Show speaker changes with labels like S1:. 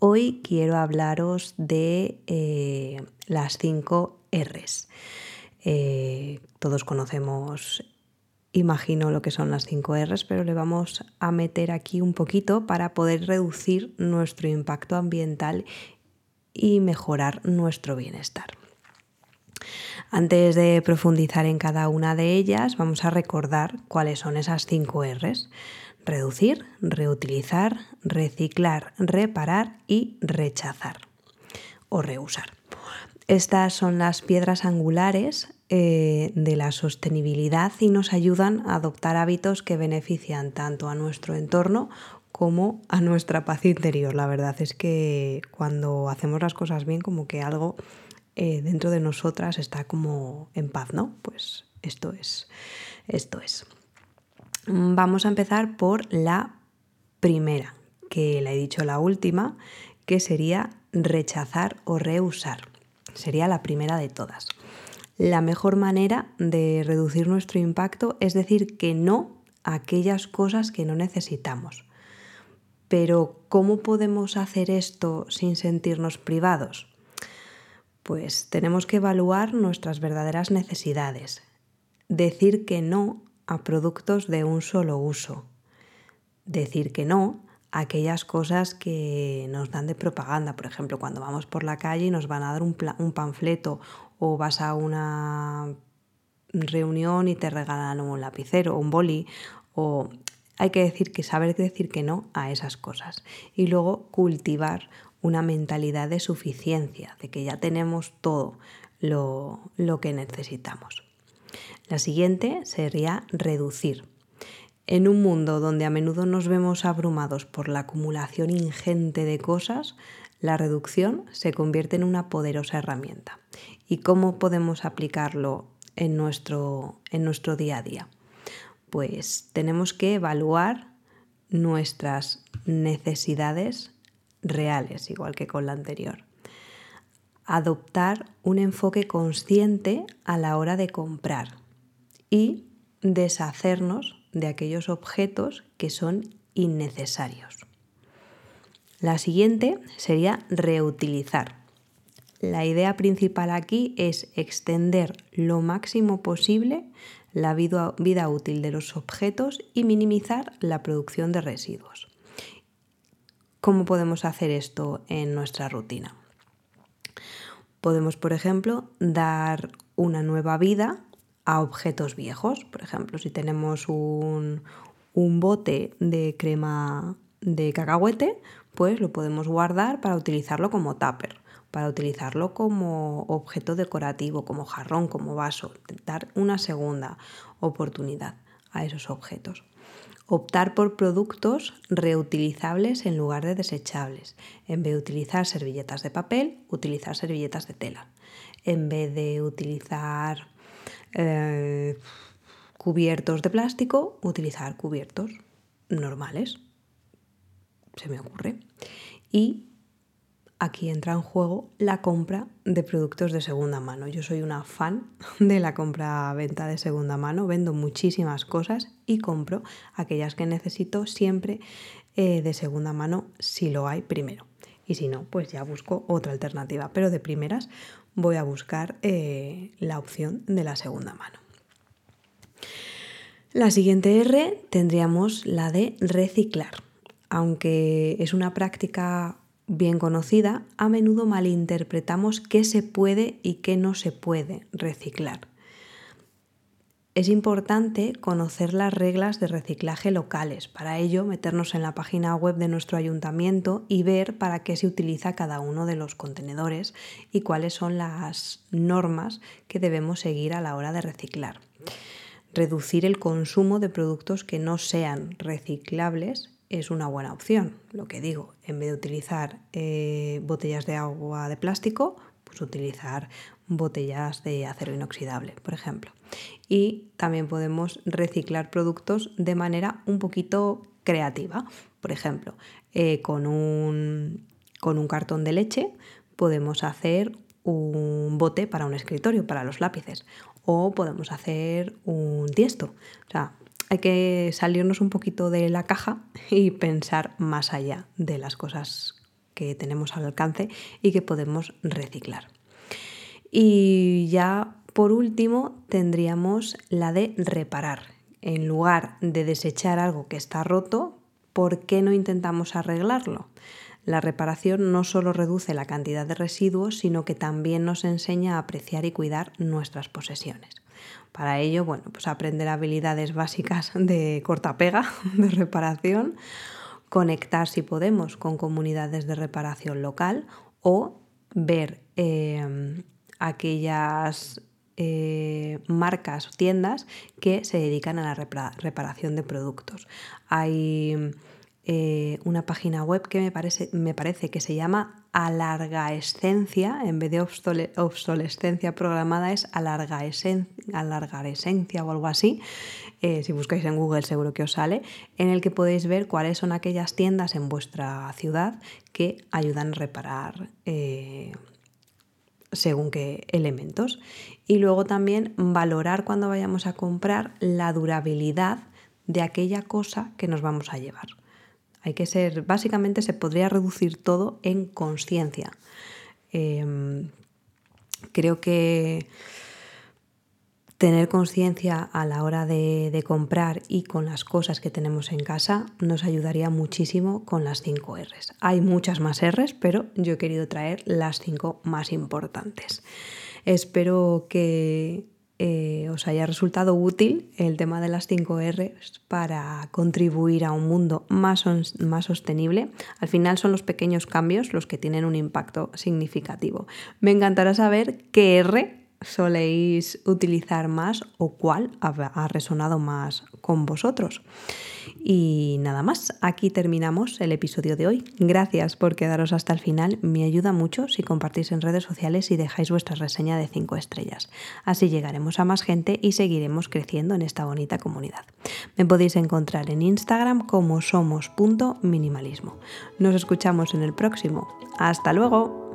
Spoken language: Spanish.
S1: Hoy quiero hablaros de eh, las 5 Rs. Eh, todos conocemos, imagino lo que son las 5 Rs, pero le vamos a meter aquí un poquito para poder reducir nuestro impacto ambiental y mejorar nuestro bienestar. Antes de profundizar en cada una de ellas, vamos a recordar cuáles son esas 5 Rs reducir, reutilizar, reciclar, reparar y rechazar o reusar. Estas son las piedras angulares eh, de la sostenibilidad y nos ayudan a adoptar hábitos que benefician tanto a nuestro entorno como a nuestra paz interior. La verdad es que cuando hacemos las cosas bien, como que algo eh, dentro de nosotras está como en paz, ¿no? Pues esto es, esto es. Vamos a empezar por la primera, que la he dicho la última, que sería rechazar o reusar. Sería la primera de todas. La mejor manera de reducir nuestro impacto es decir que no a aquellas cosas que no necesitamos. Pero ¿cómo podemos hacer esto sin sentirnos privados? Pues tenemos que evaluar nuestras verdaderas necesidades. Decir que no a productos de un solo uso. Decir que no a aquellas cosas que nos dan de propaganda. Por ejemplo, cuando vamos por la calle y nos van a dar un, panfleto o vas a una reunión y te regalan un lapicero o un boli o hay que decir que saber decir que no a esas cosas y luego cultivar una mentalidad de suficiencia, de que ya tenemos todo lo, lo que necesitamos. La siguiente sería reducir. En un mundo donde a menudo nos vemos abrumados por la acumulación ingente de cosas, la reducción se convierte en una poderosa herramienta. ¿Y cómo podemos aplicarlo en nuestro, en nuestro día a día? Pues tenemos que evaluar nuestras necesidades reales, igual que con la anterior. Adoptar un enfoque consciente a la hora de comprar y deshacernos de aquellos objetos que son innecesarios. La siguiente sería reutilizar. La idea principal aquí es extender lo máximo posible la vida, útil de los objetos y minimizar la producción de residuos. ¿Cómo podemos hacer esto en nuestra rutina? Podemos, por ejemplo, dar una nueva vida a objetos viejos. Por ejemplo, si tenemos un, bote de crema de cacahuete, pues lo podemos guardar para utilizarlo como tupper, para utilizarlo como objeto decorativo, como jarrón, como vaso, dar una segunda oportunidad a esos objetos. Optar por productos reutilizables en lugar de desechables. En vez de utilizar servilletas de papel, utilizar servilletas de tela. En vez de utilizar eh, cubiertos de plástico, utilizar cubiertos normales. Se me ocurre. Y aquí entra en juego la compra de productos de segunda mano. Yo soy una fan de la compra-venta de segunda mano, vendo muchísimas cosas y compro aquellas que necesito siempre eh, de segunda mano si lo hay primero. Y si no, pues ya busco otra alternativa. Pero de primeras voy a buscar eh, la opción de la segunda mano. La siguiente R tendríamos la de reciclar. Aunque es una práctica bien conocida, a menudo malinterpretamos qué se puede y qué no se puede reciclar es importante conocer las reglas de reciclaje locales. Para ello, meternos en la página web de nuestro ayuntamiento y ver para qué se utiliza cada uno de los contenedores y cuáles son las normas que debemos seguir a la hora de reciclar. Reducir el consumo de productos que no sean reciclables es una buena opción. Lo que digo, en vez de utilizar eh, botellas de agua de plástico, pues utilizar botellas de acero inoxidable, por ejemplo. Y también podemos reciclar productos de manera un poquito creativa. Por ejemplo, eh, con, un, con un cartón de leche podemos hacer un bote para un escritorio, para los lápices, o podemos hacer un tiesto. O sea, hay que salirnos un poquito de la caja y pensar más allá de las cosas que tenemos al alcance y que podemos reciclar. Y ya por último tendríamos la de reparar. En lugar de desechar algo que está roto, ¿por qué no intentamos arreglarlo? La reparación no solo reduce la cantidad de residuos, sino que también nos enseña a apreciar y cuidar nuestras posesiones. Para ello, bueno, pues aprender habilidades básicas de cortapega, de reparación, conectar si podemos con comunidades de reparación local o ver eh, aquellas eh, marcas o tiendas que se dedican a la reparación de productos. Hay eh, una página web que me parece, me parece que se llama alargaescencia, en vez de obsolescencia programada es alargarescencia o algo así. Eh, si buscáis en Google seguro que os sale, en el que podéis ver cuáles son aquellas tiendas en vuestra ciudad que ayudan a reparar eh, según qué elementos. Y luego también valorar cuando vayamos a comprar la durabilidad de aquella cosa que nos vamos a llevar. Hay que ser, básicamente se podría reducir todo en conciencia. Em, creo que tener conciencia a la hora de, de, comprar y con las cosas que tenemos en casa nos ayudaría muchísimo con las 5 Rs. Hay muchas más Rs, pero yo he querido traer las 5 más importantes. Espero que eh, os haya resultado útil el tema de las 5 R para contribuir a un mundo más, más sostenible. Al final son los pequeños cambios los que tienen un impacto significativo. Me encantará saber qué R soléis utilizar más o cuál ha resonado más con vosotros. Y nada más, aquí terminamos el episodio de hoy. Gracias por quedaros hasta el final, me ayuda mucho si compartís en redes sociales y dejáis vuestra reseña de 5 estrellas. Así llegaremos a más gente y seguiremos creciendo en esta bonita comunidad. Me podéis encontrar en Instagram como somos.minimalismo. Nos escuchamos en el próximo. Hasta luego.